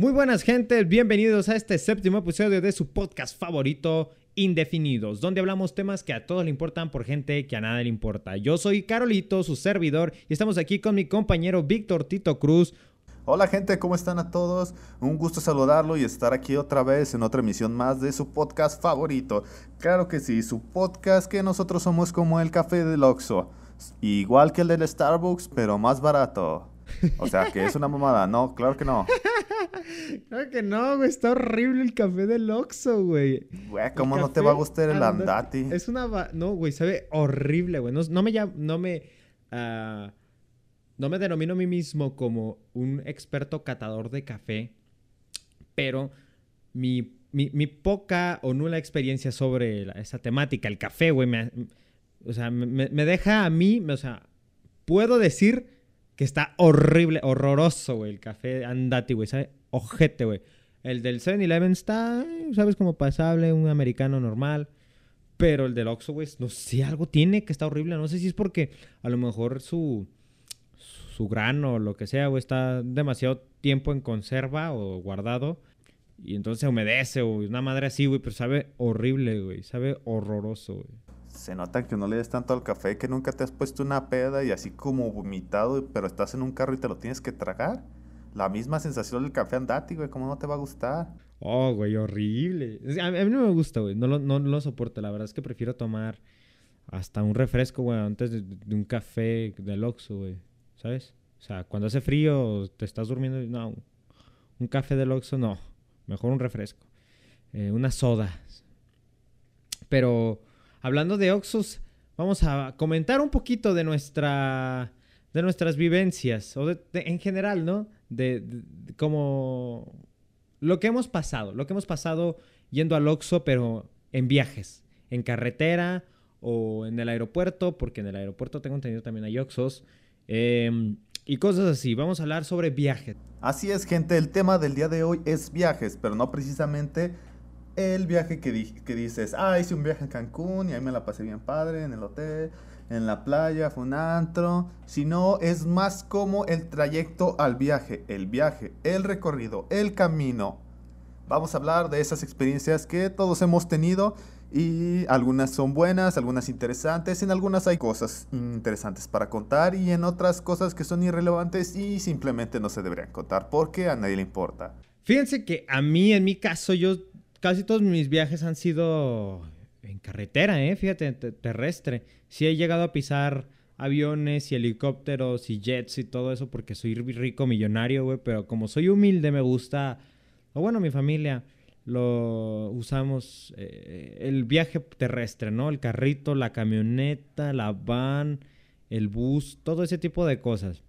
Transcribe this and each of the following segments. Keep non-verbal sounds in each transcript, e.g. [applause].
Muy buenas gentes, bienvenidos a este séptimo episodio de su podcast favorito, Indefinidos, donde hablamos temas que a todos le importan por gente que a nadie le importa. Yo soy Carolito, su servidor, y estamos aquí con mi compañero Víctor Tito Cruz. Hola gente, ¿cómo están a todos? Un gusto saludarlo y estar aquí otra vez en otra emisión más de su podcast favorito. Claro que sí, su podcast que nosotros somos como el café del Oxxo. Igual que el del Starbucks, pero más barato. O sea, que es una mamada. No, claro que no. Claro que no, güey. Está horrible el café del Oxxo, güey. Güey, ¿cómo no te va a gustar el andati? Es una... No, güey, sabe horrible, güey. No, me llamo... No me... Ah, no me denomino a mí mismo como un experto catador de café, pero mi, poca o nula experiencia sobre esa temática, el café, güey, me, o sea, me, me deja a mí, o sea, puedo decir que está horrible, horroroso, güey. El café andati, güey. ¿Sabe? Ojete, güey. El del 7-Eleven está, ¿sabes? Como pasable, un americano normal. Pero el del Oxxo, güey, no sé, algo tiene que está horrible. No sé si es porque a lo mejor su, su grano o lo que sea, güey, está demasiado tiempo en conserva o guardado. Y entonces humedece, güey. Una madre así, güey, pero sabe horrible, güey. Sabe horroroso, güey se nota que no le des tanto al café, que nunca te has puesto una peda y así como vomitado, pero estás en un carro y te lo tienes que tragar. La misma sensación del café andati, güey, ¿cómo no te va a gustar? Oh, güey, horrible. A mí, no me gusta, güey, no lo, no, lo soporto. La verdad es que prefiero tomar hasta un refresco, güey, antes de, un café del Oxxo, güey, ¿sabes? O sea, cuando hace frío, te estás durmiendo, no, un café del Oxxo, no. Mejor un refresco. Eh, una soda. Pero hablando de Oxus, vamos a comentar un poquito de nuestra de nuestras vivencias o en general, ¿no? De, como lo que hemos pasado, lo que hemos pasado yendo al Oxxo, pero en viajes, en carretera o en el aeropuerto, porque en el aeropuerto tengo entendido también hay Oxxos. Em, y cosas así. Vamos a hablar sobre viajes. Así es, gente. El tema del día de hoy es viajes, pero no precisamente el viaje que, que dices, ah, hice un viaje a Cancún y ahí me la pasé bien padre en el hotel, en la playa, fue un antro, sino es más como el trayecto al viaje, el viaje, el recorrido, el camino. Vamos a hablar de esas experiencias que todos hemos tenido y algunas son buenas, algunas interesantes, en algunas hay cosas interesantes para contar y en otras cosas que son irrelevantes y simplemente no se deberían contar porque a nadie le importa. Fíjense que a mí, en mi caso, yo casi todos mis viajes han sido en carretera, ¿eh? Fíjate, terrestre. Sí he llegado a pisar aviones y helicópteros y jets y todo eso porque soy rico millonario, güey, pero como soy humilde me gusta, o bueno, mi familia lo usamos eh, el viaje terrestre, ¿no? El carrito, la camioneta, la van, el bus, todo ese tipo de cosas.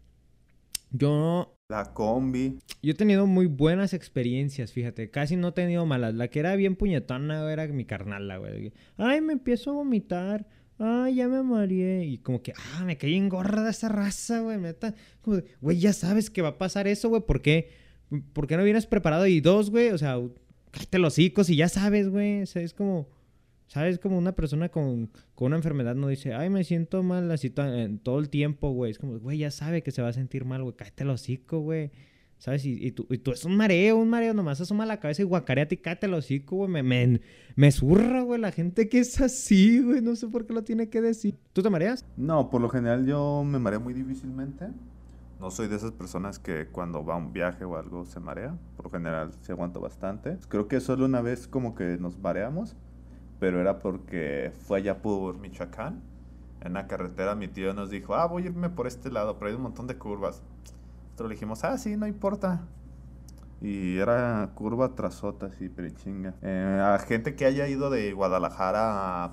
Yo la combi. Yo he tenido muy buenas experiencias, fíjate. Casi no he tenido malas. La que era bien puñetona era mi carnal, la güey. Ay, me empiezo a vomitar. Ay, ya me mareé. Y como que, ah, me caí en gorra esa raza, güey. Neta. Como, güey, ya sabes que va a pasar eso, güey. ¿Por qué? ¿Por qué no vienes preparado? Y dos, güey, o sea, cállate los hocicos y ya sabes, güey. O sea, es como ¿Sabes? Como una persona con, una enfermedad no dice, ay, me siento mal así todo el tiempo, güey. Es como, güey, ya sabe que se va a sentir mal, güey. Cállate el hocico, güey. ¿Sabes? Y, y, tú, y tú es un mareo, un mareo. Nomás asoma la cabeza y guacareate y cállate el hocico, güey. Me, me, me zurra, güey, la gente que es así, güey. No sé por qué lo tiene que decir. ¿Tú te mareas? No, por lo general yo me mareo muy difícilmente. No soy de esas personas que cuando va a un viaje o algo se marea. Por lo general se aguanto bastante. Creo que solo una vez como que nos mareamos pero era porque fue allá por Michoacán. En la carretera mi tío nos dijo, ah, voy a irme por este lado, pero hay un montón de curvas. Nosotros le dijimos, ah, sí, no importa. Y era curva tras otra, sí, pero chinga. Eh, a gente que haya ido de Guadalajara a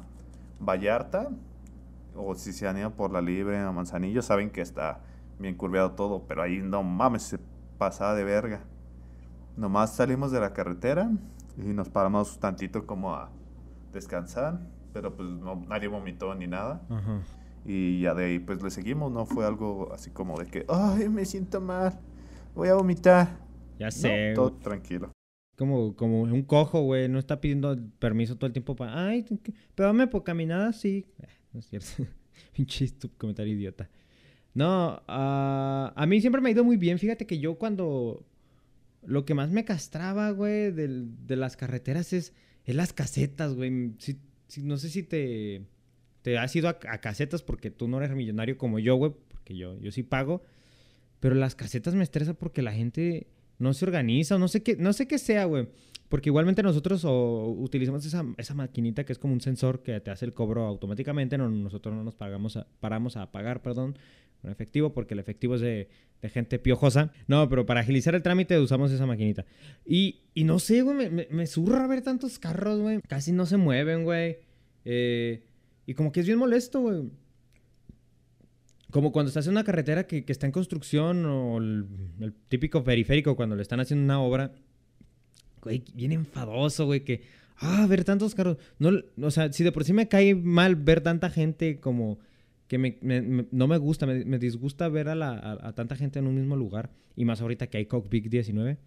Vallarta, o si se han ido por la Libre a Manzanillo, saben que está bien curveado todo, pero ahí no mames, se pasaba de verga. Nomás salimos de la carretera y nos paramos tantito como a descansar, pero pues no, nadie vomitó ni nada. Y ya de ahí pues le seguimos, no fue algo así como de que, ay, me siento mal, voy a vomitar. Ya sé. todo tranquilo. Como, como un cojo, güey, no está pidiendo permiso todo el tiempo para, ay, pero dame por caminada, sí. Eh, no es cierto. [laughs] Pinche comentario idiota. No, ah, a mí siempre me ha ido muy bien. Fíjate que yo cuando lo que más me castraba, güey, de las carreteras es, es las casetas, güey. no sé si te, has ido a, casetas porque tú no eres millonario como yo, güey, porque yo, yo sí pago. Pero las casetas me estresa porque la gente no se organiza, no sé qué, no sé qué sea, güey. Porque igualmente nosotros utilizamos esa, maquinita que es como un sensor que te hace el cobro automáticamente. No, nosotros no nos pagamos paramos a pagar, perdón, con efectivo, porque el efectivo es de, gente piojosa. No, pero para agilizar el trámite usamos esa maquinita. Y, y no sé, güey, me, me, surra ver tantos carros, güey. Casi no se mueven, güey. Eh, y como que es bien molesto, güey. Como cuando estás en una carretera que, que está en construcción o el, el típico periférico cuando le están haciendo una obra güey, bien enfadoso, güey, que, ah, ver tantos carros. No, o sea, si de por sí me cae mal ver tanta gente como que me, no me gusta, me, disgusta ver a, la, a, tanta gente en un mismo lugar, y más ahorita que hay Cockpit 19.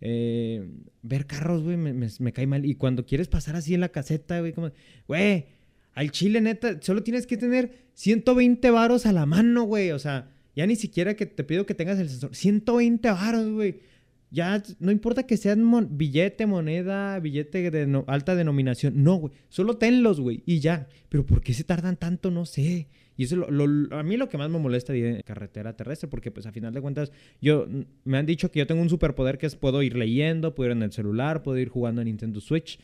Eh, ver carros, güey, me, cae mal. Y cuando quieres pasar así en la caseta, güey, como, güey, al chile, neta, solo tienes que tener 120 varos a la mano, güey. O sea, ya ni siquiera que te pido que tengas el sensor. 120 varos, güey. Ya no importa que sean billete, moneda, billete de alta denominación. No, güey. Solo tenlos, güey. Y ya. Pero ¿por qué se tardan tanto? No sé. Y eso lo, a mí lo que más me molesta de carretera terrestre, porque pues a final de cuentas, yo me han dicho que yo tengo un superpoder que es puedo ir leyendo, puedo ir en el celular, puedo ir jugando en Nintendo Switch.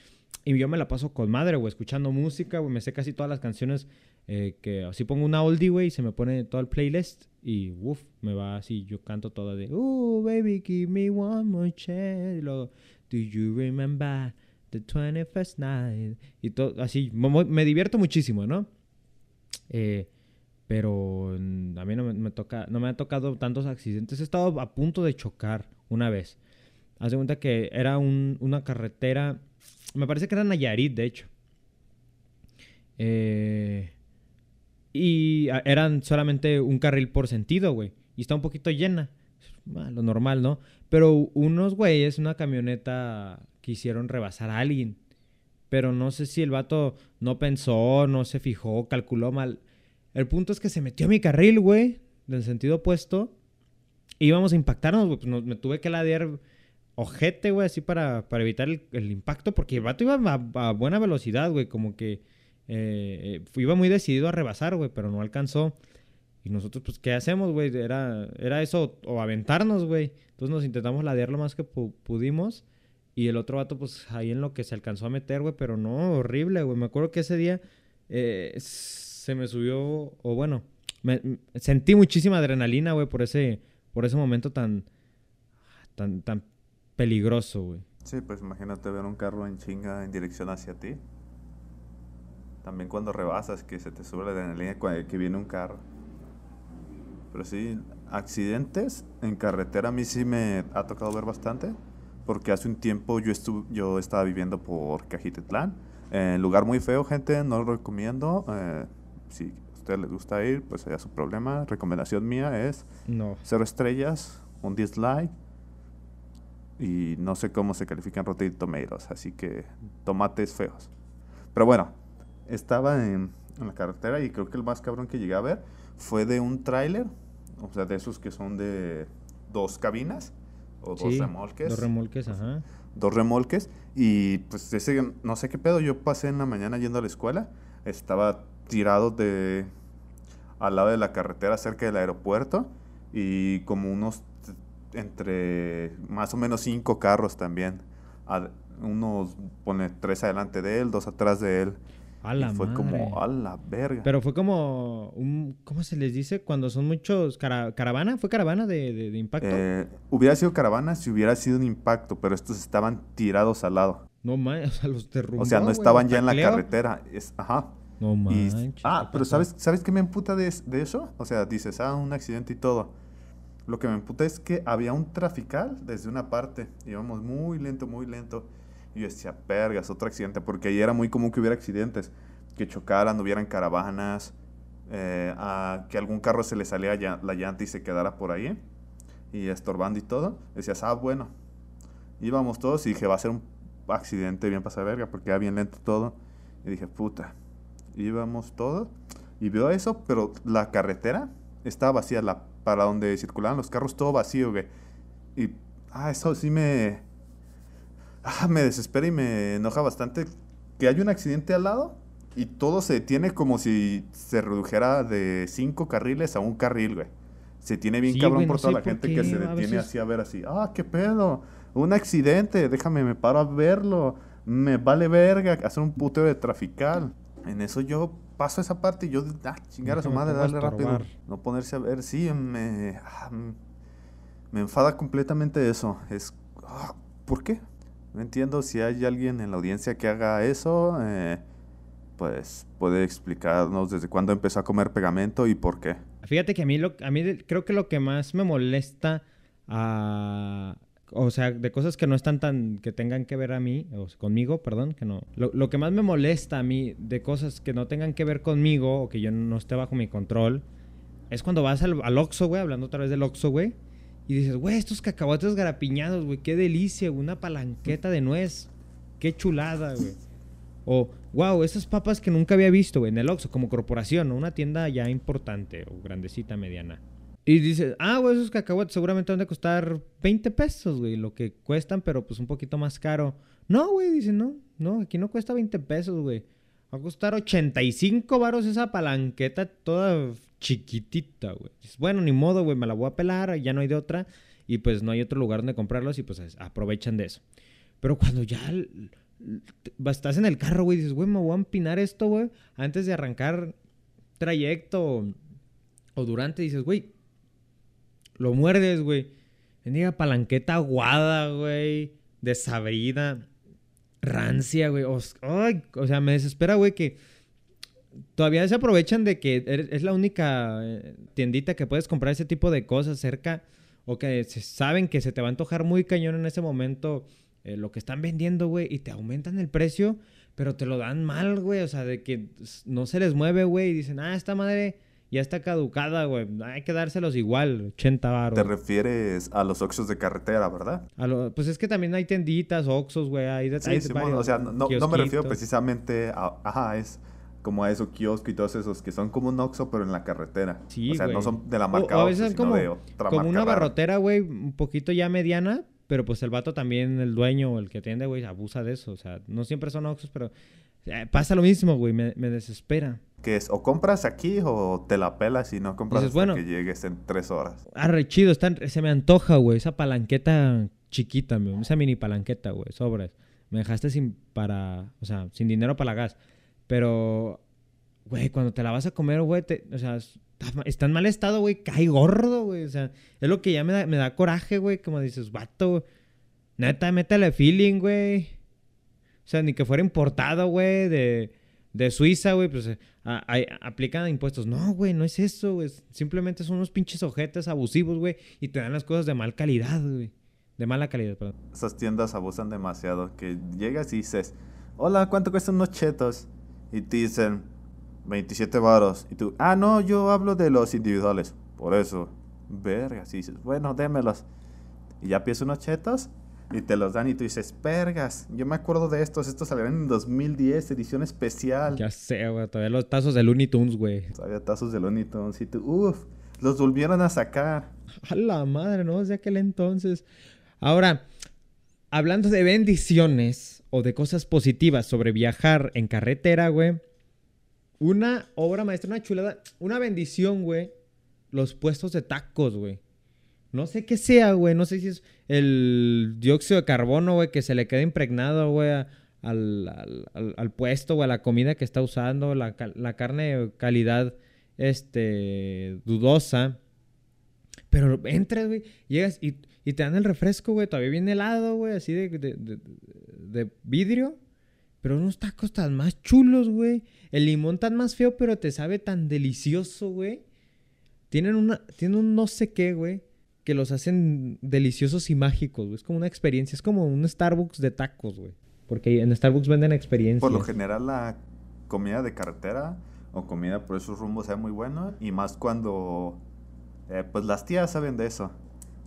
Y yo me la paso con madre, güey, escuchando música, güey. Me sé casi todas las canciones eh, que así pongo una oldie, güey, y se me pone todo el playlist. Y uff, me va así, yo canto todo de, oh, baby, give me one more chance. Y luego, do you remember the 21st night? Y todo, así, me, divierto muchísimo, ¿no? Eh, pero a mí no me, toca, no me ha tocado tantos accidentes. He estado a punto de chocar una vez. Hace cuenta que era una carretera, me parece que era Nayarit, de hecho. Eh, y eran solamente un carril por sentido, güey. Y está un poquito llena. Ah, lo normal, ¿no? Pero unos güeyes, una camioneta, quisieron rebasar a alguien. Pero no sé si el vato no pensó, no se fijó, calculó mal. El punto es que se metió a mi carril, güey, del sentido opuesto. Íbamos a impactarnos, güey. Pues me tuve que ladear ojete, güey, así para, para evitar el, impacto. Porque el vato iba a buena velocidad, güey. Como que eh, eh, iba muy decidido a rebasar, güey, pero no alcanzó. Y nosotros, pues, ¿qué hacemos, güey? Era, era eso, o aventarnos, güey. Entonces nos intentamos ladear lo más que pudimos. Y el otro vato, pues, ahí en lo que se alcanzó a meter, güey, pero no, horrible, güey. Me acuerdo que ese día eh, se me subió, o bueno, sentí muchísima adrenalina, güey, por ese, por ese momento tan, tan, tan peligroso, güey. Sí, pues imagínate ver un carro en chinga en dirección hacia ti. También cuando rebasas, que se te sube la adrenalina que viene un carro. Pero sí, accidentes en carretera a mí sí me ha tocado ver bastante. Porque hace un tiempo yo, estuve, yo estaba viviendo por Cajitetlán. Eh, lugar muy feo, gente, no lo recomiendo. Eh, si a usted le gusta ir, pues allá su problema. Recomendación mía es no. cero estrellas, un dislike. Y no sé cómo se califican Rotten Tomatoes, así que tomates feos. Pero bueno, estaba en, la carretera y creo que el más cabrón que llegué a ver fue de un tráiler, o sea, de esos que son de dos cabinas o dos remolques. Dos remolques, ajá. Dos remolques y pues ese, no sé qué pedo, yo pasé en la mañana yendo a la escuela, estaba tirado de al lado de la carretera cerca del aeropuerto y como unos entre más o menos cinco carros también. unos pone tres adelante de él, dos atrás de él. A la fue como, a la verga. Pero fue como un, ¿cómo se les dice? Cuando son muchos, caravana, ¿fue caravana de, impacto? Eh, hubiera sido caravana si hubiera sido un impacto, pero estos estaban tirados al lado. No mames, [laughs] o sea, los derrumbó, O sea, no estaban ya en la carretera, es, ajá. No mames. Ah, pero ¿sabes, ¿sabes qué me emputa de, de eso? O sea, dices, ah, un accidente y todo. Lo que me emputa es que había un trafical desde una parte. Íbamos muy lento, muy lento. Y yo decía, pergas, otro accidente, porque ahí era muy común que hubiera accidentes, que chocaran, hubieran caravanas, eh, que algún carro se le salía la llanta y se quedara por ahí, y estorbando y todo. Decías, ah, bueno, íbamos todos y dije, va a ser un accidente bien pasar verga, porque era bien lento todo. Y dije, puta, íbamos todos, y veo eso, pero la carretera estaba vacía, la, para donde circulaban los carros, todo vacío. Y Ah, eso sí me... Ah, me desespera y me enoja bastante que hay un accidente al lado y todo se detiene como si se redujera de cinco carriles a un carril, güey. Se tiene bien Sí, cabrón güey, por toda la por gente qué, que se detiene veces- así a ver así. Ah, qué pedo. Un accidente. Déjame, me paro a verlo. Me vale verga hacer un puteo de trafical. En eso yo paso esa parte y yo, ah, chingar a su madre, darle rápido. No ponerse a ver. Sí, me... ah, me enfada completamente eso. Es... ah, ¿Por qué? No entiendo si hay alguien en la audiencia que haga eso. eh, pues puede explicarnos desde cuándo empezó a comer pegamento y por qué. Fíjate que a mí, lo, a mí creo que lo que más me molesta, ah, o sea, de cosas que no están tan, que tengan que ver a mí, o sea, conmigo, perdón, que no. Lo, lo que más me molesta a mí de cosas que no tengan que ver conmigo o que yo no esté bajo mi control, es cuando vas al, al Oxxo, güey, hablando otra vez del Oxxo, güey, y dices, güey, estos cacahuates garapiñados, güey, qué delicia, una palanqueta de nuez, qué chulada, güey. O, wow, esas papas que nunca había visto, güey, en el Oxxo, como corporación, ¿no? Una tienda ya importante, o grandecita, mediana. Y dices, ah, güey, esos cacahuates seguramente van a costar 20 pesos, güey, lo que cuestan, pero pues un poquito más caro. No, güey, dice, no, no, aquí no cuesta 20 pesos, güey. Va a costar 85 varos esa palanqueta toda chiquitita, güey. Bueno, ni modo, güey, me la voy a pelar, ya no hay de otra. Y pues no hay otro lugar donde comprarlos y pues es- aprovechan de eso. Pero cuando ya estás en el carro, güey, dices, güey, me voy a empinar esto, güey, antes de arrancar trayecto o, durante, dices, güey, lo muerdes, güey. Bendiga palanqueta aguada, güey, desabrida, rancia, güey. ay, o sea, me desespera, güey, que todavía se aprovechan de que eres- es la única eh, tiendita que puedes comprar ese tipo de cosas cerca o que se saben que se te va a antojar muy cañón en ese momento eh, lo que están vendiendo, güey, y te aumentan el precio, pero te lo dan mal, güey, o sea, de que no se les mueve, güey, y dicen, ah, esta madre ya está caducada, güey, hay que dárselos igual, 80 baros. Te refieres a los oxos de carretera, ¿verdad? A lo- pues es que también hay tenditas, Oxxos, güey, hay, de- hay Sí, Simón, varios o sea, no, no me refiero precisamente a, ajá, es como a esos kioscos y todos esos que son como un oxo pero en la carretera. Sí, o sea, no son de la marca o a Oxxo, veces sino como, de otra como marca una rara. barrotera, güey, un poquito ya mediana, pero pues el vato también, el dueño o el que atiende, güey, abusa de eso. O sea, no siempre son Oxxos, pero eh, pasa lo mismo, güey, me, me desespera. Que es, o compras aquí o te la pelas y no compras Dices, hasta bueno. que llegues en tres horas. Arre, chido, están, se me antoja, güey, esa palanqueta chiquita, güey, esa mini palanqueta, güey, sobres. Me dejaste sin para, o sea, sin dinero para la gas. Pero, güey, cuando te la vas a comer, güey, o sea, está, en mal estado, güey, cae gordo, güey. O sea, es lo que ya me da, me da coraje, güey, como dices, vato, neta, métele feeling, güey. O sea, ni que fuera importado, güey, de, de Suiza, güey, pues a- a- aplican impuestos. No, güey, no es eso, güey. Simplemente son unos pinches ojetes abusivos, güey, y te dan las cosas de mal calidad, güey. De mala calidad, perdón. Esas tiendas abusan demasiado. Que llegas y dices, hola, ¿cuánto cuestan unos chetos? Y te dicen, 27 varos. Y tú, ah, no, yo hablo de los individuales. Por eso, vergas. Y dices, bueno, démelos. Y ya pides unos chetos y te los dan y tú dices, vergas, yo me acuerdo de estos. Estos salieron en 2010, edición especial. Ya sé, güey, todavía los tazos de Looney Tunes, güey. Todavía tazos de Looney Tunes. Y tú, uff, los volvieron a sacar. [laughs] A la madre, ¿no? Desde aquel entonces. Ahora, hablando de bendiciones o de cosas positivas sobre viajar en carretera, güey. Una obra maestra, una chulada, una bendición, güey. Los puestos de tacos, güey. No sé qué sea, güey. No sé si es el dióxido de carbono, güey, que se le queda impregnado, güey, al, puesto o a la comida que está usando. La, la carne de calidad, este, dudosa. Pero entras, güey, llegas y, y te dan el refresco, güey. Todavía viene helado, güey, así de, de, de- vidrio. Pero unos tacos tan más chulos, güey. El limón tan más feo, pero te sabe tan delicioso, güey. Tienen, una, tienen un no sé qué, güey, que los hacen deliciosos y mágicos, güey. Es como una experiencia. Es como un Starbucks de tacos, güey. Porque en Starbucks venden experiencias. Por lo general la comida de carretera o comida por esos rumbos es muy buena y más cuando eh, pues las tías saben de eso,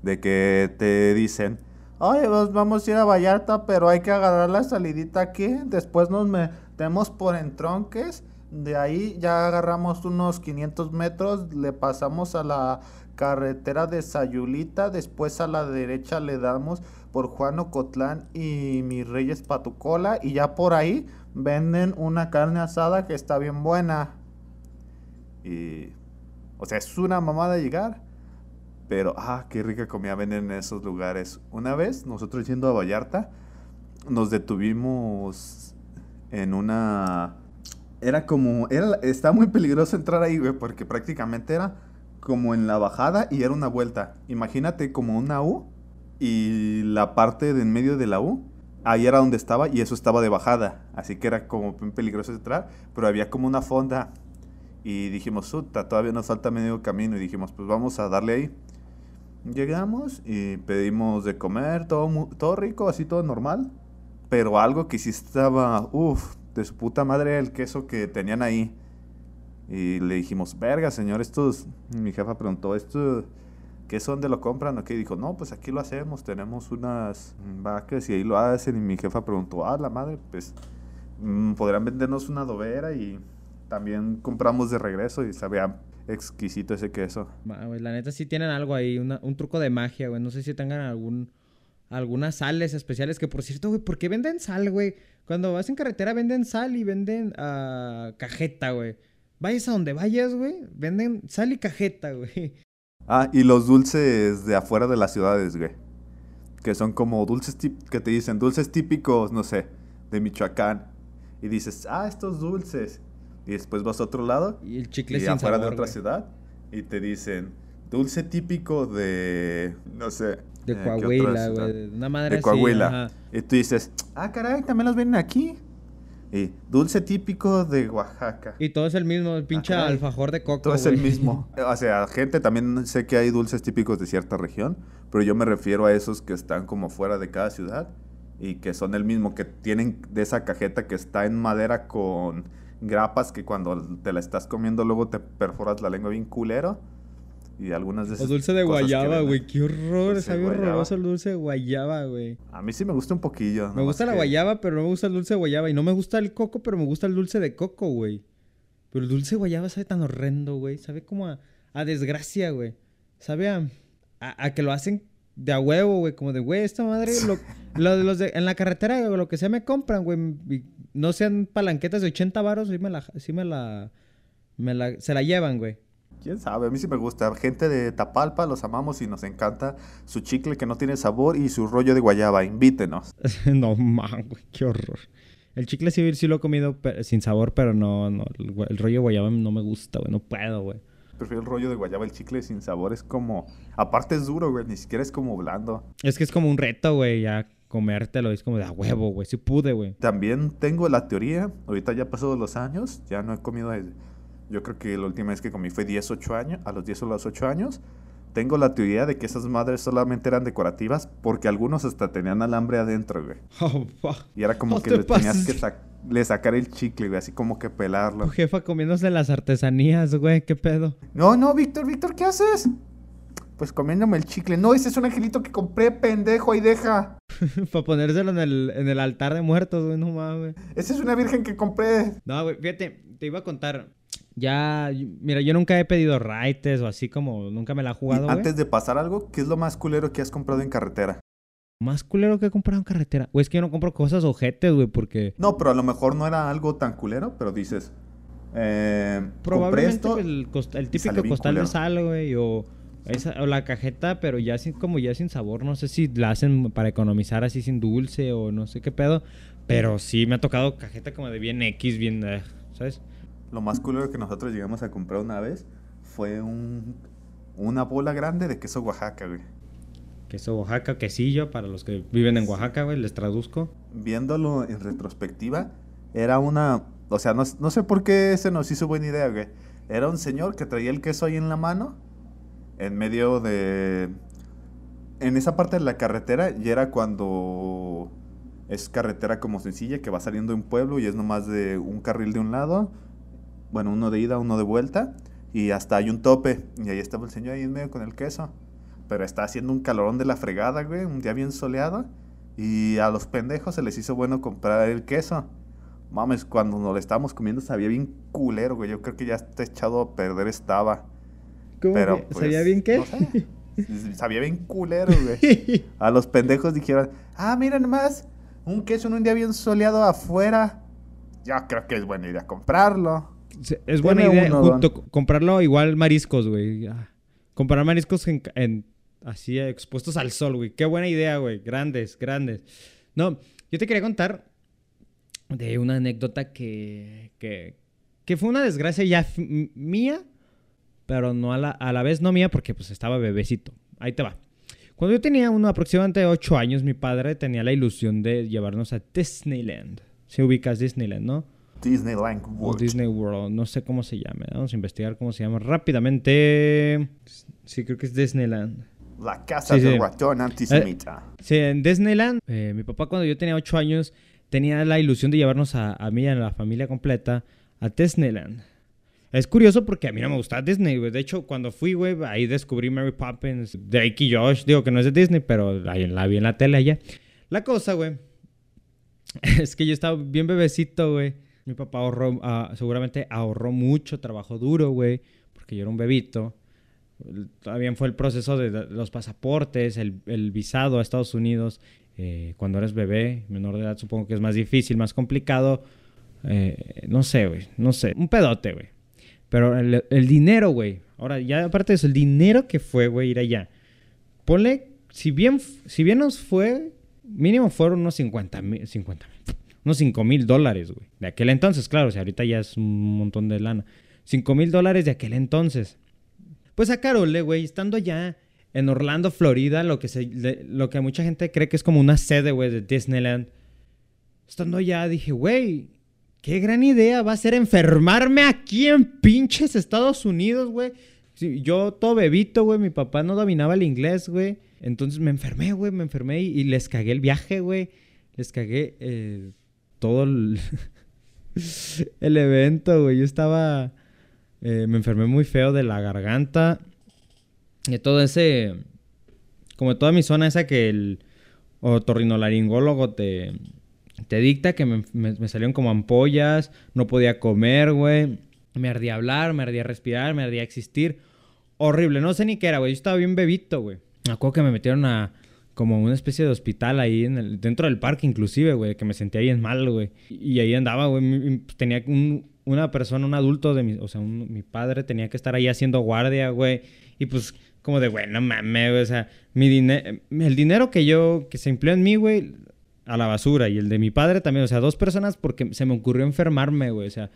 de que te dicen, oye, pues vamos a ir a Vallarta, pero hay que agarrar la salidita aquí, después nos metemos por entronques, De ahí ya agarramos unos 500 metros, le pasamos a la carretera de Sayulita, después a la derecha le damos por Juan Ocotlán y Mis Reyes Patucola y ya por ahí venden una carne asada que está bien buena. Y o sea, es una mamada llegar. Pero, ah, qué rica comida venden en esos lugares. Una vez, nosotros yendo a Vallarta, nos detuvimos en una... Era como... Era, estaba muy peligroso entrar ahí, güey, porque prácticamente era como en la bajada y era una vuelta. Imagínate como una U y la parte de en medio de la U, ahí era donde estaba y eso estaba de bajada. Así que era como peligroso entrar, pero había como una fonda y dijimos, Suta, todavía nos falta medio camino. Y dijimos, pues vamos a darle ahí. Llegamos y pedimos de comer, todo, todo rico, así todo normal. Pero algo que sí estaba, uff, de su puta madre el queso que tenían ahí. Y le dijimos, verga, señor, estos. Mi jefa preguntó, ¿esto qué son de lo compran? ¿O Dijo, no, pues aquí lo hacemos, tenemos unas vacas y ahí lo hacen. Y mi jefa preguntó, ah, la madre, pues mm, podrán vendernos una dobera y también compramos de regreso y sabía exquisito ese queso. la neta sí tienen algo ahí, un truco de magia, güey. No sé si tengan algún algunas sales especiales que por cierto, güey, ¿por qué venden sal, güey? Cuando vas en carretera venden sal y venden uh, cajeta, güey. Vayas a donde vayas, güey, venden sal y cajeta, [laughs] güey. Ah, y los dulces de afuera de las ciudades, güey. Que son como dulces que te dicen dulces típicos, no sé, de Michoacán. Y dices, ah, estos dulces y después vas a otro lado y el chicle y afuera de otra ciudad y te dicen dulce típico de no sé de eh, Coahuila, güey, una madre de Coahuila. y tú dices, "Ah, caray, también los venden aquí." Y dulce típico de Oaxaca. Y todo es el mismo, el pinche ah, alfajor de coco. Todo es el mismo. [laughs] O sea, gente, también sé que hay dulces típicos de cierta región, pero yo me refiero a esos que están como fuera de cada ciudad y que son el mismo, que tienen de esa cajeta que está en madera con grapas que cuando te la estás comiendo luego te perforas la lengua bien culero. Y algunas de esas. O dulce de guayaba, güey. Qué horror. Sabe horroroso el dulce de guayaba, güey. A mí sí me gusta un poquillo. Me gusta la guayaba, pero no me gusta el dulce de guayaba. Y no me gusta el coco, pero me gusta el dulce de coco, güey. Pero el dulce de guayaba sabe tan horrendo, güey. Sabe como a, desgracia, güey. Sabe a, a, que lo hacen de a huevo, güey. Como de, güey, esta madre. Lo, [laughs] lo, los de, en la carretera, o lo que sea, me compran, güey no sean palanquetas de 80 varos, sí me la, sí me la, me la, se la llevan, güey. Quién sabe, a mí sí me gusta. Gente de Tapalpa, los amamos y nos encanta su chicle que no tiene sabor y su rollo de guayaba. Invítenos. [laughs] no, man, güey, qué horror. El chicle sí, sí lo he comido sin sabor, pero no, no, el, rollo de guayaba no me gusta, güey, no puedo, güey. Prefiero el rollo de guayaba, el chicle sin sabor es como... Aparte es duro, güey, ni siquiera es como blando. Es que es como un reto, güey, ya comértelo. Es como de a huevo, güey. Si pude, güey. También tengo la teoría. Ahorita ya pasado los años. Ya no he comido. Yo creo que la última vez que comí fue 10, 8 años. A los 10 o los 8 años. Tengo la teoría de que esas madres solamente eran decorativas porque algunos hasta tenían alambre adentro, güey. [laughs] Oh, y era como que le tenías que le sacar el chicle, güey, así como que pelarlo. Tu jefa comiéndose las artesanías, güey, ¿qué pedo? No, no, Víctor, Víctor, ¿qué haces? Pues comiéndome el chicle. No, ese es un angelito que compré, pendejo, ahí deja. [laughs] Para ponérselo en el, en el altar de muertos, güey, no mames. Esa es una virgen que compré. No, güey, fíjate, te iba a contar. Ya, mira, yo nunca he pedido raites o así como nunca me la he jugado. antes de pasar algo, ¿qué es lo más culero que has comprado en carretera? Más culero que he comprado en carretera. O es que yo no compro cosas ojetes, güey, porque. No, pero a lo mejor no era algo tan culero, pero dices. Eh, Probablemente el, el, típico costal de sal, güey, o o la cajeta, pero ya sin, como ya sin sabor. No sé si la hacen para economizar así sin dulce o no sé qué pedo. Pero sí me ha tocado cajeta como de bien X, bien, eh, ¿sabes? Lo más cool que nosotros llegamos a comprar una vez fue un, una bola grande de queso Oaxaca, güey. Queso Oaxaca, quesillo, para los que viven en Oaxaca, güey, les traduzco. Viéndolo en retrospectiva, era una... O sea, no, no sé por qué se nos hizo buena idea, güey. Era un señor que traía el queso ahí en la mano en medio de... En esa parte de la carretera y era cuando es carretera como sencilla que va saliendo de un pueblo y es nomás de un carril de un lado, bueno, uno de ida, uno de vuelta y hasta hay un tope y ahí estaba el señor ahí en medio con el queso. Pero está haciendo un calorón de la fregada, güey, un día bien soleado y a los pendejos se les hizo bueno comprar el queso. Mames, cuando nos lo estábamos comiendo sabía bien culero, güey. Yo creo que ya está echado a perder estaba. ¿Cómo Pero, que? ¿Sabía pues, bien qué? no sé. [laughs] Sabía bien culero, güey. [laughs] A los pendejos dijeron, ah, mira nomás, un queso en un día bien soleado afuera. Yo creo que es buena idea comprarlo. Es buena Deme idea uno, junto, comprarlo igual mariscos, güey. Comprar mariscos en, en- así expuestos al sol, güey. Qué buena idea, güey. Grandes, grandes. No, yo te quería contar de una anécdota que, que, que fue una desgracia ya mía, pero no a la, a la vez no mía porque pues estaba bebecito. Ahí te va. Cuando yo tenía uno aproximadamente 8 años, mi padre tenía la ilusión de llevarnos a Disneyland. Si ubicas Disneyland, ¿no? Disneyland O World. Disney World, no sé cómo se llama. Vamos a investigar cómo se llama rápidamente. Sí, creo que es Disneyland. La casa Sí, sí. del ratón antisemita. Sí, en Disneyland, eh, mi papá cuando yo tenía 8 años tenía la ilusión de llevarnos a, a mí y a la familia completa a Disneyland. Es curioso porque a mí no me gustaba Disney, güey. De hecho, cuando fui, güey, ahí descubrí Mary Poppins, Drake y Josh. Digo que no es de Disney, pero ahí la vi en la tele allá. La cosa, güey, [laughs] es que yo estaba bien bebecito, güey. Mi papá ahorró, ah, seguramente ahorró mucho, trabajó duro, güey, porque yo era un bebito. Todavía fue el proceso de los pasaportes, el, el visado a Estados Unidos. Eh, cuando eres bebé, menor de edad, supongo que es más difícil, más complicado. Eh, no sé, güey, no sé. Un pedote, güey. Pero el, el dinero, güey. Ahora, ya aparte de eso, el dinero que fue, güey, ir allá. Ponle, si bien, si bien nos fue, mínimo fueron unos 50 mil, 50 mil, unos 5 mil dólares, güey. De aquel entonces, claro, o sea, ahorita ya es un montón de lana. 5 mil dólares de aquel entonces. Pues a Carole, güey, estando allá en Orlando, Florida, lo que, se, lo que mucha gente cree que es como una sede, güey, de Disneyland. Estando allá, dije, güey, qué gran idea va a ser enfermarme aquí en pinches Estados Unidos, güey. Yo todo bebito, güey, mi papá no dominaba el inglés, güey. Entonces me enfermé, güey, me enfermé y, y les cagué el viaje, güey. Les cagué eh, todo [laughs] el, evento, güey. Yo estaba... eh, me enfermé muy feo de la garganta. Y todo ese... Como toda mi zona esa que el otorrinolaringólogo te, te dicta que me, me- me salieron como ampollas, no podía comer, güey. Me ardía hablar, me ardía respirar, me ardía existir. Horrible, no sé ni qué era, güey. Yo estaba bien bebito, güey. Me acuerdo que me metieron a como una especie de hospital ahí en el- dentro del parque inclusive, güey, que me sentía bien mal, güey. Y, ahí andaba, güey. Mi- Tenía un- una persona, un adulto de mi, o sea, un- mi padre tenía que estar ahí haciendo guardia, güey. Y pues como de, güey, no mames, güey, o sea, mi el dinero que yo, que se empleó en mí, güey, a la basura. Y el de mi padre también, o sea, dos personas porque se me ocurrió enfermarme, güey, o sea.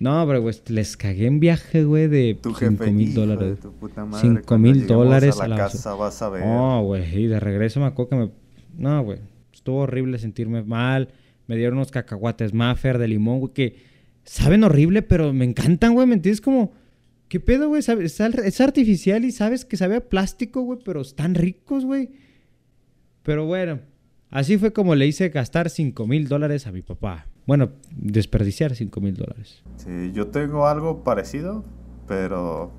No, pero, güey, les cagué en viaje, güey, de Tu jefe, 5 mil dólares. tu puta madre, 5 cuando mil dólares a a la la casa vas a ver. Oh, güey, y de regreso me acuerdo que me... No, güey, estuvo horrible sentirme mal. Me dieron unos cacahuates Maffer de limón, güey, que saben horrible, pero me encantan, güey, ¿me entiendes? Como, ¿qué pedo, güey? Es artificial y sabes que sabe a plástico, güey, pero están ricos, güey. Pero bueno, así fue como le hice gastar 5 mil dólares a mi papá. Bueno, desperdiciar 5 mil dólares. Sí, yo tengo algo parecido, pero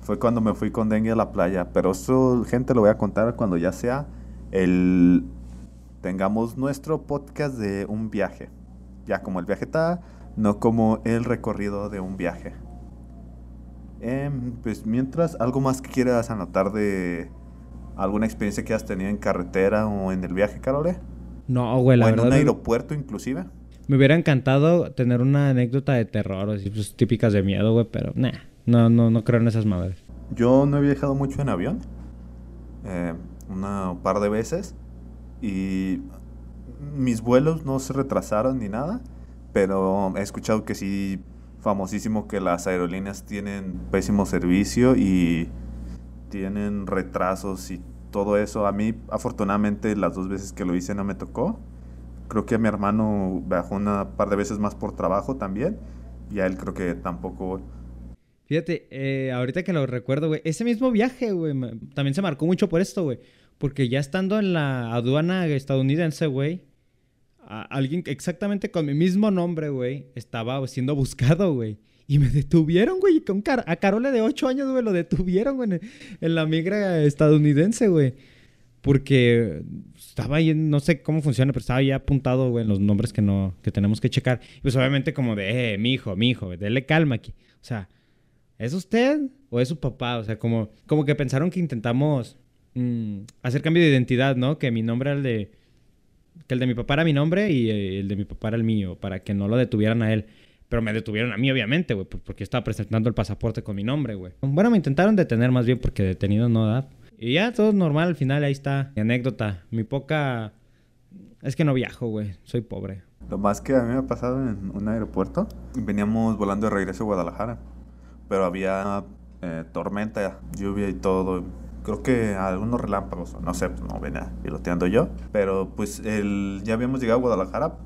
fue cuando me fui con dengue a la playa. Pero eso, gente, lo voy a contar cuando ya sea el tengamos nuestro podcast de un viaje. Ya como el viaje está, no como el recorrido de un viaje. Em, pues mientras, ¿algo más que quieras anotar de alguna experiencia que has tenido en carretera o en el viaje, Carole? No, güey, la o en verdad... un aeropuerto inclusive. Me hubiera encantado tener una anécdota de terror, pues, típicas de miedo, güey, pero nah, no, no, no creo en esas madres. Yo no he viajado mucho en avión, eh, una un par de veces, y mis vuelos no se retrasaron ni nada, pero he escuchado que sí, famosísimo que las aerolíneas tienen pésimo servicio y tienen retrasos y todo eso. A mí, afortunadamente, las dos veces que lo hice no me tocó. Creo que a mi hermano viajó una par de veces más por trabajo también, y a él creo que tampoco Fíjate, eh, ahorita que lo recuerdo, güey, ese mismo viaje, güey, también se marcó mucho por esto, güey. Porque ya estando en la aduana estadounidense, güey, alguien exactamente con mi mismo nombre, güey, estaba siendo buscado, güey. Y me detuvieron, güey. Con a Carole de 8 años, güey, lo detuvieron, güey, en la migra estadounidense, güey. porque estaba ahí, no sé cómo funciona, pero estaba ya apuntado, güey, en los nombres que no, que tenemos que checar. Pues obviamente como de, eh, mi hijo, mi hijo, dele calma aquí. O sea, ¿es usted o es su papá? O sea, como, como que pensaron que intentamos mm, hacer cambio de identidad, ¿no? Que mi nombre era el de, que el de mi papá era mi nombre y eh, el de mi papá era el mío, para que no lo detuvieran a él. Pero me detuvieron a mí, obviamente, güey, porque estaba presentando el pasaporte con mi nombre, güey. Bueno, me intentaron detener más bien porque detenido no da. Y ya todo normal al final, ahí está mi anécdota. Mi poca... Es que no viajo, güey. Soy pobre. Lo más que a mí me ha pasado en un aeropuerto, veníamos volando de regreso a Guadalajara, pero había eh, tormenta, lluvia y todo. Creo que algunos relámpagos, no sé, pues no venía piloteando yo, pero pues el, ya habíamos llegado a Guadalajara,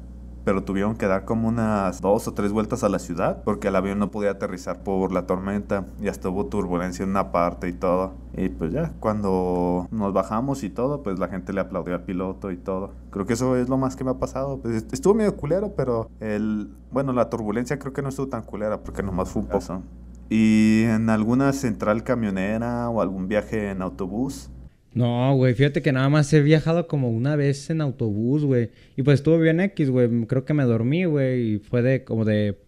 pero tuvieron que dar como unas dos o tres vueltas a la ciudad porque el avión no podía aterrizar por la tormenta y hasta hubo turbulencia en una parte y todo. Y pues ya, cuando nos bajamos y todo, pues la gente le aplaudió al piloto y todo. Creo que eso es lo más que me ha pasado. Pues estuvo medio culero, pero el, bueno, la turbulencia creo que no estuvo tan culera porque nomás fue un poco. Y en alguna central camionera o algún viaje en autobús, no, güey, fíjate que nada más he viajado como una vez en autobús, güey. Y pues estuvo bien X, güey. Creo que me dormí, güey. Y fue de como de,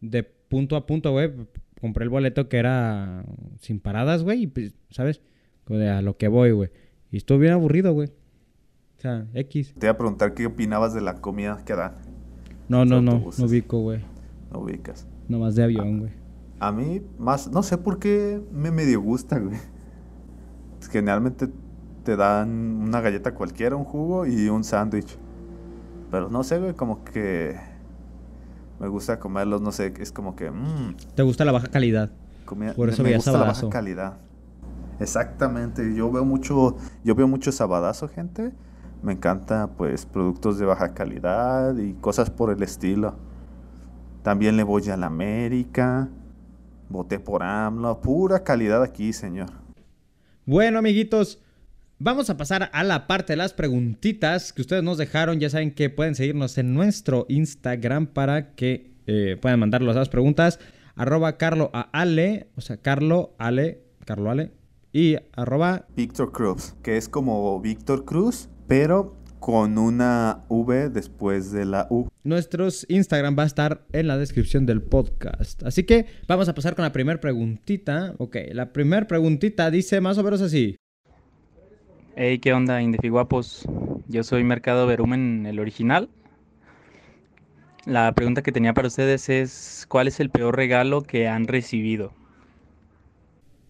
de punto a punto, güey. Compré el boleto que era sin paradas, güey. Y pues, ¿sabes? Como de a lo que voy, güey. Y estuvo bien aburrido, güey. O sea, X. Te iba a preguntar qué opinabas de la comida que dan. No, no, no. No ubico, güey. No ubicas. Nomás de avión, güey. A, a mí, más, no sé por qué me medio gusta, güey generalmente te dan una galleta cualquiera, un jugo y un sándwich. Pero no sé, güey, como que me gusta comerlos, no sé, es como que... Mmm, ¿Te gusta la baja calidad? Por eso me, gusta la baja calidad. Exactamente, yo veo mucho, yo veo mucho sabadazo, gente. Me encanta, pues, productos de baja calidad y cosas por el estilo. También le voy a la América. Voté por AMLO. Pura calidad aquí, señor. Bueno, amiguitos, vamos a pasar a la parte de las preguntitas que ustedes nos dejaron. Ya saben que pueden seguirnos en nuestro Instagram para que eh, puedan mandarnos las preguntas. Arroba Carlo o sea, Carlo Ale. Y arroba Víctor Cruz, que es como Víctor Cruz, pero con una V después de la U. Nuestros Instagram va a estar en la descripción del podcast. Así que vamos a pasar con la primera preguntita. Ok, la primera preguntita dice más o menos así. Hey, ¿qué onda, Indefiguapos? Yo soy Mercado Verumen, el original. La pregunta que tenía para ustedes es, ¿cuál es el peor regalo que han recibido?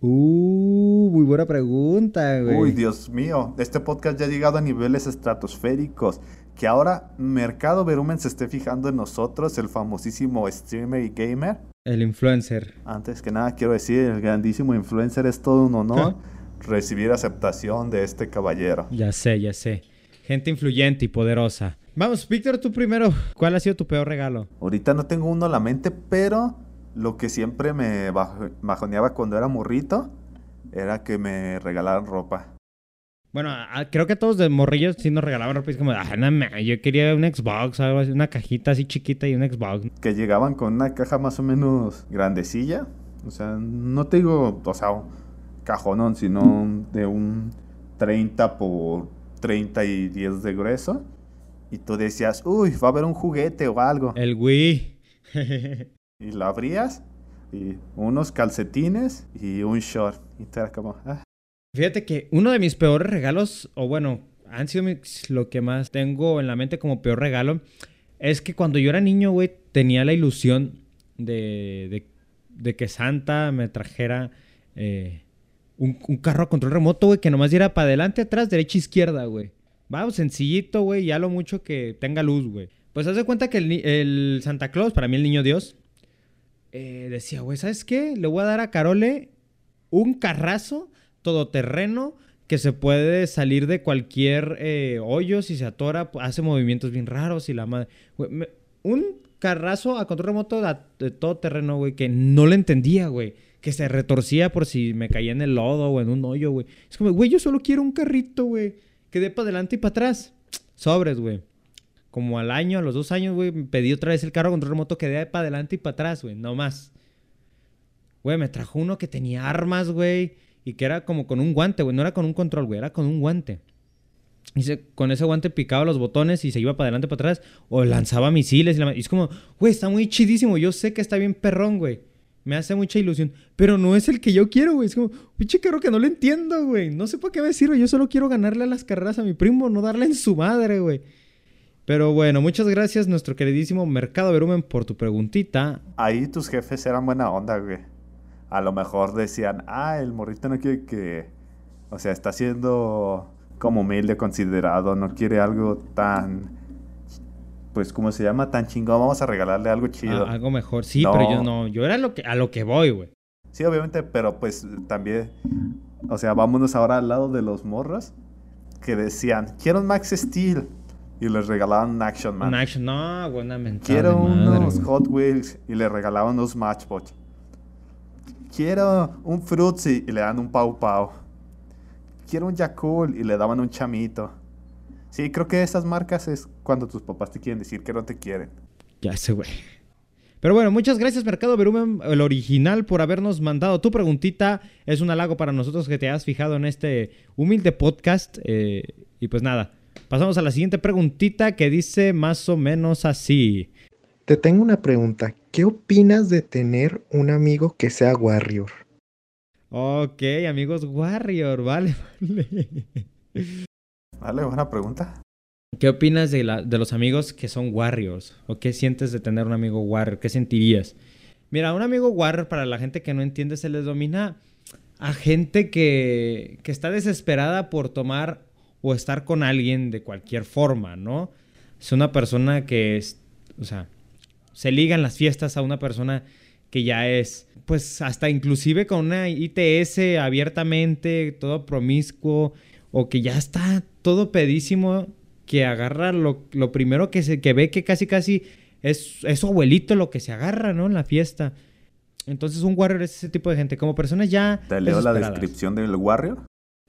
Uh, muy buena pregunta, güey. Uy, Dios mío, este podcast ya ha llegado a niveles estratosféricos. Que ahora Mercado Verumen se esté fijando en nosotros, el famosísimo streamer y gamer. El influencer. Antes que nada, quiero decir, el grandísimo influencer es todo un honor [laughs] recibir aceptación de este caballero. Ya sé, ya sé. Gente influyente y poderosa. Vamos, Víctor, tú primero. ¿Cuál ha sido tu peor regalo? Ahorita no tengo uno a la mente, pero lo que siempre me bajoneaba cuando era morrito era que me regalaran ropa. Bueno, creo que todos de morrillos sí nos regalaban ropa. Y es como, ah, no, yo quería un Xbox, algo así, una cajita así chiquita y un Xbox. Que llegaban con una caja más o menos grandecilla. O sea, no te digo, o sea, cajonón, sino de un 30 por 30 y 10 de grueso. Y tú decías, uy, va a haber un juguete o algo. El Wii. [laughs] y la abrías y unos calcetines y un short. Y era como, ah. Fíjate que uno de mis peores regalos, o bueno, han sido lo que más tengo en la mente como peor regalo, es que cuando yo era niño, güey, tenía la ilusión de, de, que Santa me trajera eh, un, carro a control remoto, güey, que nomás diera para adelante, atrás, derecha, izquierda, güey. Va, sencillito, güey, ya lo mucho que tenga luz, güey. Pues haz de cuenta que el, el Santa Claus, para mí el niño Dios, eh, decía, güey, ¿sabes qué? Le voy a dar a Carole un carrazo todoterreno que se puede salir de cualquier eh, hoyo si se atora, hace movimientos bien raros y la madre... un carrazo a control remoto de, todo terreno, güey, que no le entendía, güey. Que se retorcía por si me caía en el lodo o en un hoyo, güey. Es como, güey, yo solo quiero un carrito, güey. Que dé para adelante y para atrás. [tsk] Sobres, güey como al año, a los dos años, güey, me pedí otra vez el carro control remoto que de para adelante y para atrás, güey, no más. Güey, me trajo uno que tenía armas, güey, y que era como con un guante, güey, no era con un control, güey, era con un guante. Dice, con ese guante picaba los botones y se iba para adelante, para atrás, o lanzaba misiles. Y, la- y es como, güey, está muy chidísimo. Yo sé que está bien perrón, güey. Me hace mucha ilusión. Pero no es el que yo quiero, güey. Es como, pinche carro que no lo entiendo, güey. No sé para qué me sirve. Yo solo quiero ganarle a las carreras a mi primo, no darle en su madre, güey. Pero bueno, muchas gracias, nuestro queridísimo Mercado Verumen, por tu preguntita. Ahí tus jefes eran buena onda, güey. A lo mejor decían, ah, el morrito no quiere que. O sea, está siendo como humilde, considerado, no quiere algo tan. Pues, ¿cómo se llama? Tan chingón, vamos a regalarle algo chido. Ah, algo mejor. Sí, No. pero yo no. Yo era lo que, a lo que voy, güey. Sí, obviamente, pero pues también. O sea, vámonos ahora al lado de los morros que decían, quiero un Max Steel. Y les regalaban un Action Man. Un action. No, una mentada Quiero madre, unos güey. Hot Wheels y le regalaban unos Matchbox. Quiero un Fruitsy y le dan un Pau Pau. Quiero un Yakul y le daban un chamito. Sí, creo que esas marcas es cuando tus papás te quieren decir que no te quieren. Ya sé, güey. Pero bueno, muchas gracias Mercado Verumen, el original, por habernos mandado tu preguntita. Es un halago para nosotros que te hayas fijado en este humilde podcast. eh, y pues nada, pasamos a la siguiente preguntita que dice más o menos así. Te tengo una pregunta. ¿Qué opinas de tener un amigo que sea Warrior? Ok, amigos Warrior, vale, vale. Vale, buena pregunta. ¿Qué opinas de, la- de los amigos que son Warriors? ¿O qué sientes de tener un amigo Warrior? ¿Qué sentirías? Mira, un amigo Warrior, para la gente que no entiende, se les domina a gente que, que está desesperada por tomar o estar con alguien de cualquier forma, ¿no? Es una persona que es, o sea, se liga en las fiestas a una persona que ya es, pues hasta inclusive con una ITS abiertamente, todo promiscuo, o que ya está todo pedísimo, que agarra lo, lo primero que, se, que ve que casi casi es, es su abuelito lo que se agarra, ¿no? En la fiesta. Entonces un warrior es ese tipo de gente, como personas ya... Te leo la descripción del Warrior.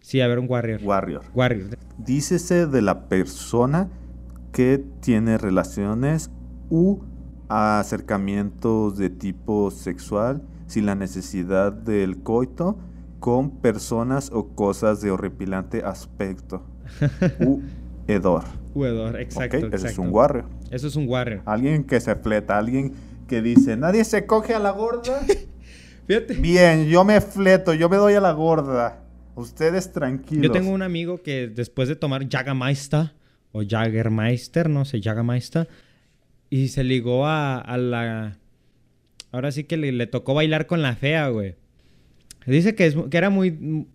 Sí, a ver, un warrior. Warrior. Warrior. Dícese de la persona que tiene relaciones u acercamientos de tipo sexual sin la necesidad del coito con personas o cosas de horripilante aspecto [laughs] u hedor. Jugador, exacto, ¿ok? exacto. Ese es un warrior. Eso es un warrior. Alguien que se fleta, alguien que dice, nadie se coge a la gorda. [laughs] Fíjate. Bien, yo me fleto, yo me doy a la gorda. Ustedes tranquilos. Yo tengo un amigo que después de tomar Jagermeister o Jagermeister, no sé, Jagermeister, y se ligó a, a la... Ahora sí que le, le tocó bailar con la fea, güey. Dice que, es, que era muy...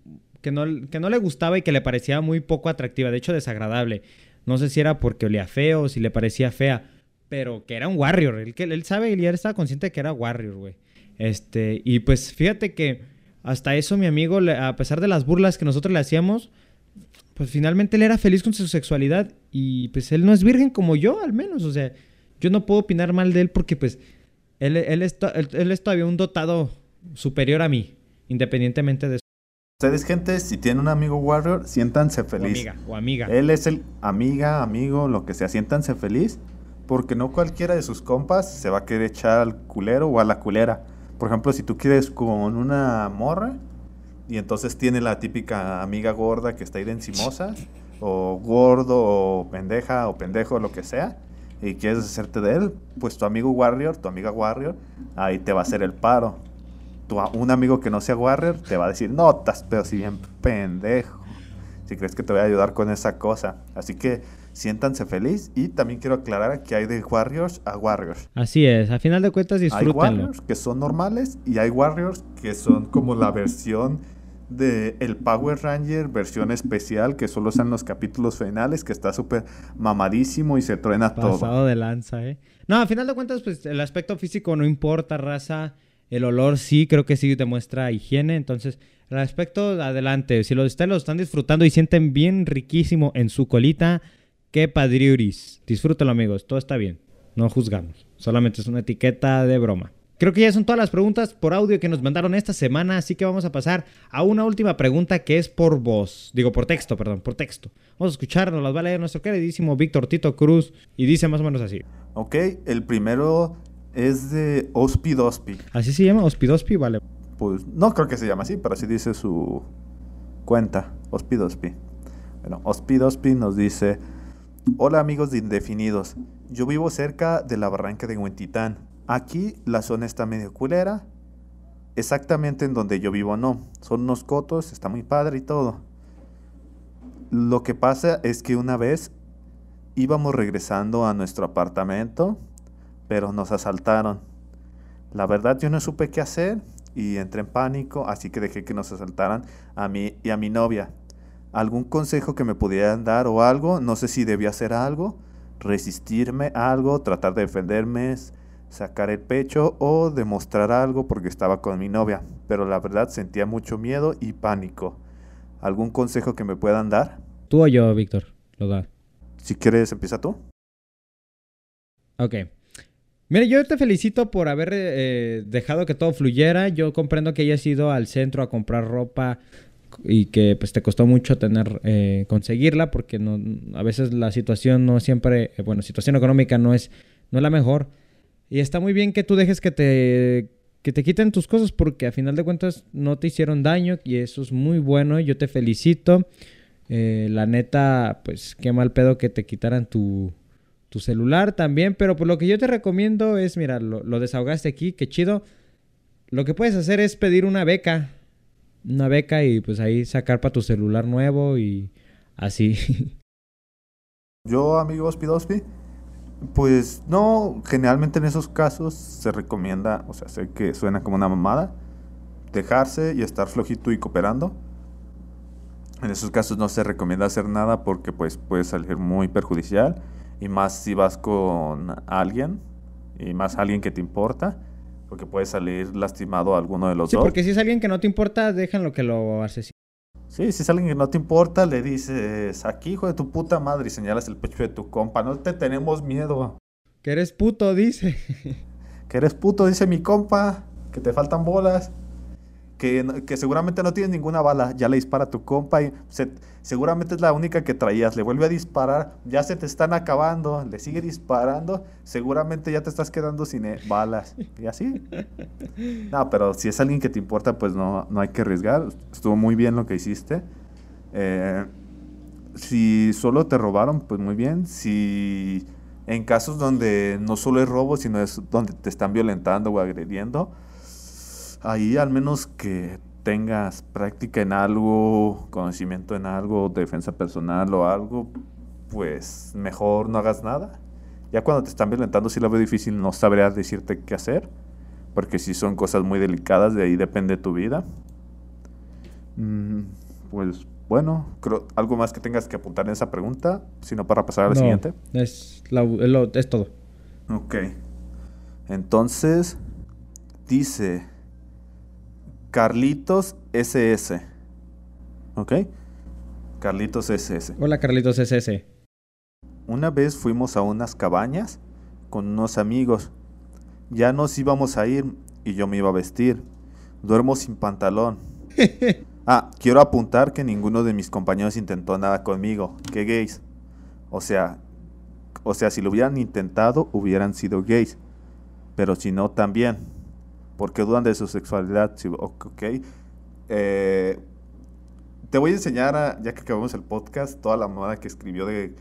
Que no, que no le gustaba y que le parecía muy poco atractiva, de hecho desagradable. No sé si era porque olía feo o si le parecía fea, pero que era un warrior. Él, que, él sabe y él estaba consciente de que era warrior, güey. Este, y pues fíjate que hasta eso mi amigo, a pesar de las burlas que nosotros le hacíamos, pues finalmente él era feliz con su sexualidad y pues él no es virgen como yo, al menos. O sea, yo no puedo opinar mal de él porque pues él, él, es, él- él es todavía un dotado superior a mí, independientemente de su Ustedes, gente, si tienen un amigo warrior, siéntanse o feliz. amiga o amiga. Él es el amiga, amigo, lo que sea, siéntanse feliz, porque no cualquiera de sus compas se va a querer echar al culero o a la culera. Por ejemplo, si tú quieres con una morra y entonces tiene la típica amiga gorda que está ahí de encimosa, [laughs] o gordo, o pendeja, o pendejo, lo que sea, y quieres hacerte de él, pues tu amigo warrior, tu amiga warrior, ahí te va a hacer el paro. Tu, un amigo que no sea warrior te va a decir, no, estás pero si bien pendejo si crees que te voy a ayudar con esa cosa. Así que siéntanse feliz y también quiero aclarar que hay de Warriors a Warriors. Así es, a final de cuentas Hay disfrútenlo. Warriors que son normales y hay Warriors que son como la versión de el Power Ranger versión especial que solo usan los capítulos finales que está súper mamadísimo y se truena todo. Pasado de lanza, ¿eh? No, a final de cuentas, pues el aspecto físico no importa, raza. El olor sí, creo que sí demuestra higiene. Entonces, el aspecto, adelante. Si lo, ustedes lo están disfrutando y sienten bien riquísimo en su colita, qué padriuris. Disfrútenlo, amigos. Todo está bien. No juzgamos. Solamente es una etiqueta de broma. Creo que ya son todas las preguntas por audio que nos mandaron esta semana, así que vamos a pasar a una última pregunta que es por voz. Digo, por texto, perdón, por texto. Vamos a escuchar, nos las va a leer nuestro queridísimo Víctor Tito Cruz y dice más o menos así. Ok, el primero es de Ospidospi. ¿Así se llama? ¿Hospidospi? Vale. Pues no creo que se llama así, pero así dice su cuenta, Ospidospi. Bueno, Ospidospi nos dice, hola amigos de Indefinidos, yo vivo cerca de la barranca de Huentitán. Aquí la zona está medio culera, exactamente en donde yo vivo no. Son unos cotos, está muy padre y todo. Lo que pasa es que una vez íbamos regresando a nuestro apartamento, pero nos asaltaron. La verdad yo no supe qué hacer y entré en pánico, así que dejé que nos asaltaran a mí y a mi novia. ¿Algún consejo que me pudieran dar o algo? No sé si debía hacer algo, resistirme a algo, tratar de defenderme, sacar el pecho o demostrar algo porque estaba con mi novia, pero la verdad sentía mucho miedo y pánico. ¿Algún consejo que me puedan dar? Tú o yo, Víctor, lo da. Si quieres, empieza tú. Ok. Mira, yo te felicito por haber eh, dejado que todo fluyera. Yo comprendo que hayas ido al centro a comprar ropa y que pues te costó mucho tener eh, conseguirla porque no, a veces la situación no siempre, eh, bueno, situación económica no es, no es la mejor. Y está muy bien que tú dejes que te, que te quiten tus cosas porque a final de cuentas no te hicieron daño y eso es muy bueno. Yo te felicito. la neta, pues qué mal pedo que te quitaran tu, tu celular también, pero por lo que yo te recomiendo es, mira, lo, desahogaste aquí, qué chido. Lo que puedes hacer es pedir una beca, una beca y pues ahí sacar para tu celular nuevo y así. [laughs] Yo, amigo Ospidospi, pues no, generalmente en esos casos se recomienda, o sea, sé que suena como una mamada, dejarse y estar flojito y cooperando. En esos casos no se recomienda hacer nada porque pues puede salir muy perjudicial y más si vas con alguien y más alguien que te importa, porque puede salir lastimado alguno de los sí, dos. porque si es alguien que no te importa, déjenlo que lo asesine. Sí, si es alguien que no te importa, le dices, aquí hijo de tu puta madre y señalas el pecho de tu compa, no te tenemos miedo. Que eres puto, dice. [laughs] que eres puto, dice mi compa, que te faltan bolas que, seguramente no tienes ninguna bala, ya le dispara a tu compa y seguramente es la única que traías, le vuelve a disparar, ya se te están acabando, le sigue disparando, seguramente ya te estás quedando sin eh, balas y así. [laughs] No, pero si es alguien que te importa, pues no, no hay que arriesgar, estuvo muy bien lo que hiciste. Eh, si solo te robaron, pues muy bien. Si en casos donde no solo es robo, sino es donde te están violentando o agrediendo, ahí al menos que tengas práctica en algo, conocimiento en algo, defensa personal o algo, pues mejor no hagas nada. Ya cuando te están violentando sí lo veo difícil, no sabría decirte qué hacer, porque si son cosas muy delicadas, de ahí depende tu vida. Mm, pues bueno, creo, algo más que tengas que apuntar en esa pregunta, sino para pasar a la siguiente. Es, es todo. Ok. Entonces, dice... Carlitos SS. ¿Ok? Carlitos SS. Hola Carlitos SS. Una vez fuimos a unas cabañas con unos amigos. Ya nos íbamos a ir y yo me iba a vestir. Duermo sin pantalón. [laughs] ah, quiero apuntar que ninguno de mis compañeros intentó nada conmigo. Qué gays. O sea, o sea, si lo hubieran intentado, hubieran sido gays. Pero si no, también porque dudan de su sexualidad. Ok. Eh, te voy a enseñar, ya que acabamos el podcast, toda la moda que escribió de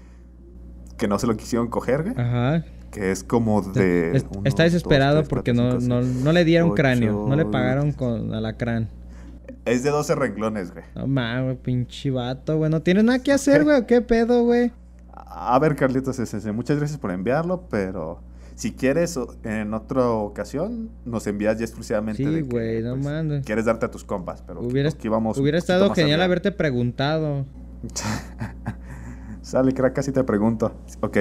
que no se lo quisieron coger, Ajá. Que es como de... está desesperado porque no, no, le dieron cráneo, no le pagaron con alacrán. Es de 12 renglones, güey. No mames, pinche vato, güey. No tienes nada que hacer, güey. ¿Qué pedo, güey? A ver, Carlitos, muchas gracias por enviarlo, pero si quieres, en otra ocasión, nos envías ya exclusivamente. Sí, güey, no pues, mandes. Quieres darte a tus compas, pero hubiera, hubiera estado genial haberte preguntado. [laughs] Sale, crack, casi te pregunto. Ok.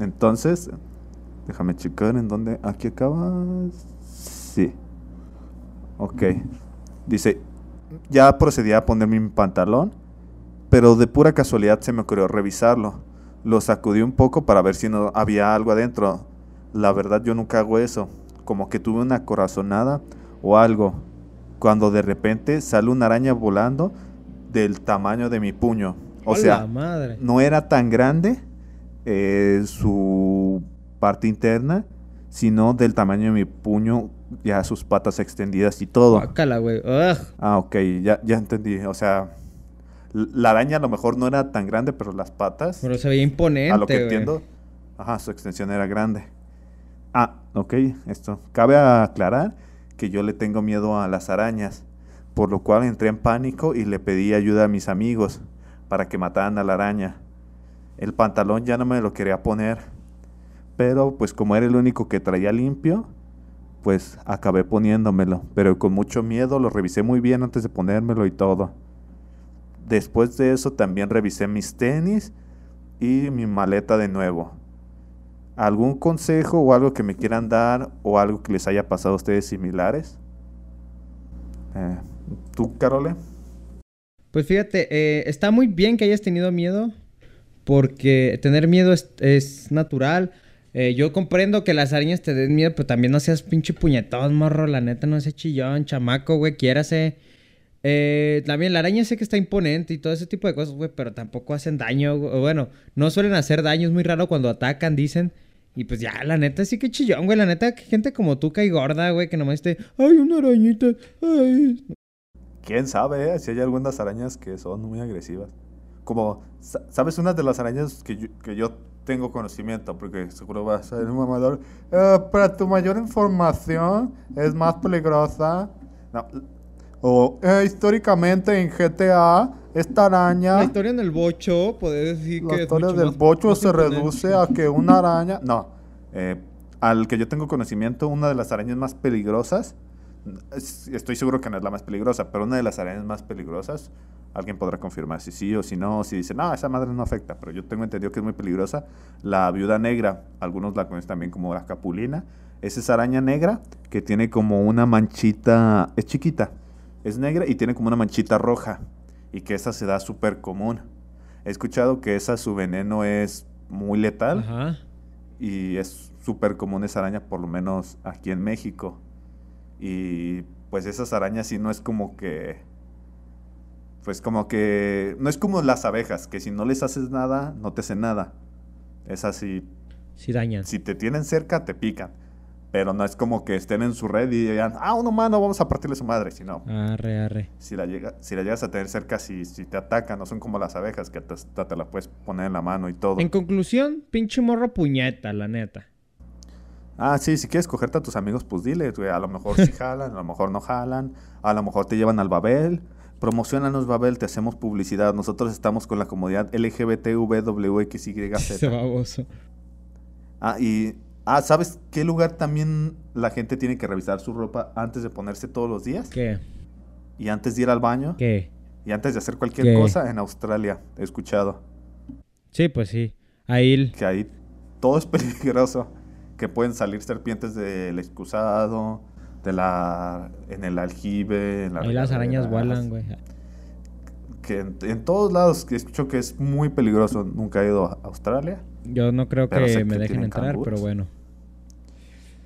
Entonces, déjame checar en dónde. Aquí acabas. Sí. Ok. Dice, ya procedí a ponerme mi pantalón, pero de pura casualidad se me ocurrió revisarlo. Lo sacudí un poco para ver si no había algo adentro. La verdad yo nunca hago eso. Como que tuve una corazonada o algo. Cuando de repente sale una araña volando del tamaño de mi puño. O sea, no era tan grande eh, su parte interna, sino del tamaño de mi puño, ya sus patas extendidas y todo. güey. Ah, ok, ya, ya entendí. O sea, La araña a lo mejor no era tan grande, pero las patas, Pero se veía imponente, a lo que entiendo, ajá, su extensión era grande. Ah, ok, esto. Cabe aclarar que yo le tengo miedo a las arañas, por lo cual entré en pánico y le pedí ayuda a mis amigos para que mataran a la araña. El pantalón ya no me lo quería poner, pero pues como era el único que traía limpio, pues acabé poniéndomelo, pero con mucho miedo lo revisé muy bien antes de ponérmelo y todo. Después de eso también revisé mis tenis y mi maleta de nuevo. ¿Algún consejo o algo que me quieran dar o algo que les haya pasado a ustedes similares? Eh, ¿Tú, Carole? Pues fíjate, eh, está muy bien que hayas tenido miedo, porque tener miedo es, natural. Eh, yo comprendo que las arañas te den miedo, pero también no seas pinche puñetón, morro. La neta, no seas chillón, chamaco, güey, quiérase. Eh, también la araña sé que está imponente y todo ese tipo de cosas, güey, pero tampoco hacen daño. Bueno, no suelen hacer daño, es muy raro cuando atacan, dicen. Y pues ya, la neta, sí que chillón, güey. La neta, que gente como tú cae gorda, güey, que nomás esté, ay, una arañita, ay. ¿Quién sabe, eh? Si hay algunas arañas que son muy agresivas. Como, sa- ¿sabes una de las arañas que yo, que yo tengo conocimiento? Porque seguro va a ser un mamador. Eh, para tu mayor información, es más peligrosa. No, O eh, históricamente en GTA, esta araña, La historia en el bocho, poder decir la que es historia mucho del más- bocho más se reduce a que una araña... No, eh, al que yo tengo conocimiento, una de las arañas más peligrosas, es- estoy seguro que no es la más peligrosa, pero una de las arañas más peligrosas, alguien podrá confirmar si sí o si no, si dice, no, esa madre no afecta, pero yo tengo entendido que es muy peligrosa, la viuda negra, algunos la conocen también como la capulina, es esa araña negra que tiene como una manchita, es chiquita, es negra y tiene como una manchita roja, y que esa se da súper común. He escuchado que esa su veneno es muy letal Ajá. y es súper común esa araña, por lo menos aquí en México. Y pues esas arañas sí no es como que... Pues como que... No es como las abejas, que si no les haces nada, no te hacen nada. Es así, Sí dañan. si te tienen cerca, te pican. Pero no es como que estén en su red y digan, ah, un humano, vamos a partirle su madre. Si no, Arre, arre. si la, llega, si la llegas a tener cerca, si, si te atacan, no son como las abejas que te, hasta te la puedes poner en la mano y todo. En conclusión, pinche morro puñeta, la neta. Ah, sí, si quieres cogerte a tus amigos, pues dile, güey, a lo mejor sí [laughs] jalan, a lo mejor no jalan, a lo mejor te llevan al Babel. Promocionanos Babel, te hacemos publicidad. Nosotros estamos con la comunidad [laughs] Ese LGBTWXYZ. baboso. Ah, y ah, ¿sabes qué lugar también la gente tiene que revisar su ropa antes de ponerse todos los días? ¿Qué? Y antes de ir al baño, ¿Qué? y antes de hacer cualquier ¿Qué? cosa en Australia. He escuchado Sí, pues sí. Ahí. que ahí todo es [laughs] peligroso, que pueden salir serpientes del excusado, de la en el aljibe, en la Ahí las arañas vuelan, güey. Que en, en todos lados que escucho que es muy peligroso. Nunca he ido a Australia. Yo no creo que me dejen entrar, pero bueno.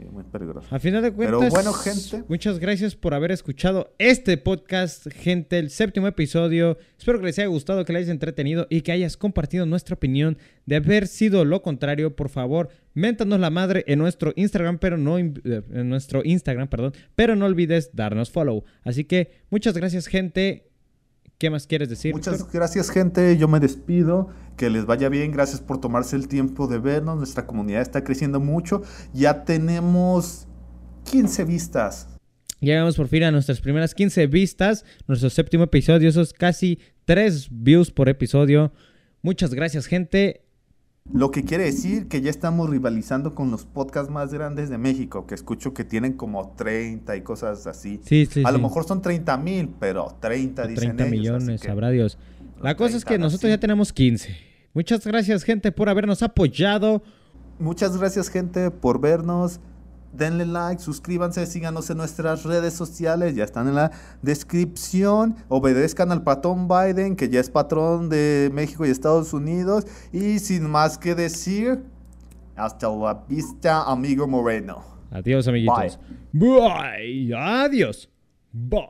Sí, muy peligroso. A final de Pero cuentas, bueno, gente. muchas gracias por haber escuchado este podcast, gente, el séptimo episodio. Espero que les haya gustado, que les hayas entretenido y que hayas compartido nuestra opinión. De haber sido lo contrario, por favor, méntanos la madre en nuestro Instagram, pero no eh, en nuestro Instagram, perdón, pero no olvides darnos follow. Así que muchas gracias, gente. ¿Qué más quieres decir? Muchas gracias, gente. Yo me despido. Que les vaya bien. Gracias por tomarse el tiempo de vernos. Nuestra comunidad está creciendo mucho. Ya tenemos 15 vistas. Llegamos por fin a nuestras primeras 15 vistas, nuestro séptimo episodio, eso es casi 3 views por episodio. Muchas gracias, gente. Lo que quiere decir que ya estamos rivalizando con los podcasts más grandes de México. Que escucho que tienen como 30 y cosas así. Sí, sí, a lo mejor son 30 mil, pero 30 O dicen 30 ellos, millones, que sabrá Dios. La cosa es que 30 nosotros así. ya tenemos 15. Muchas gracias, gente, por habernos apoyado. Muchas gracias, gente, por vernos. Denle like, suscríbanse, síganos en nuestras redes sociales, ya están en la descripción. Obedezcan al patrón Biden, que ya es patrón de México y Estados Unidos. Y sin más que decir, hasta la vista, amigo Moreno. Adiós, amiguitos. Bye. Adiós. Bye.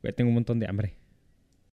Güey, tengo un montón de hambre.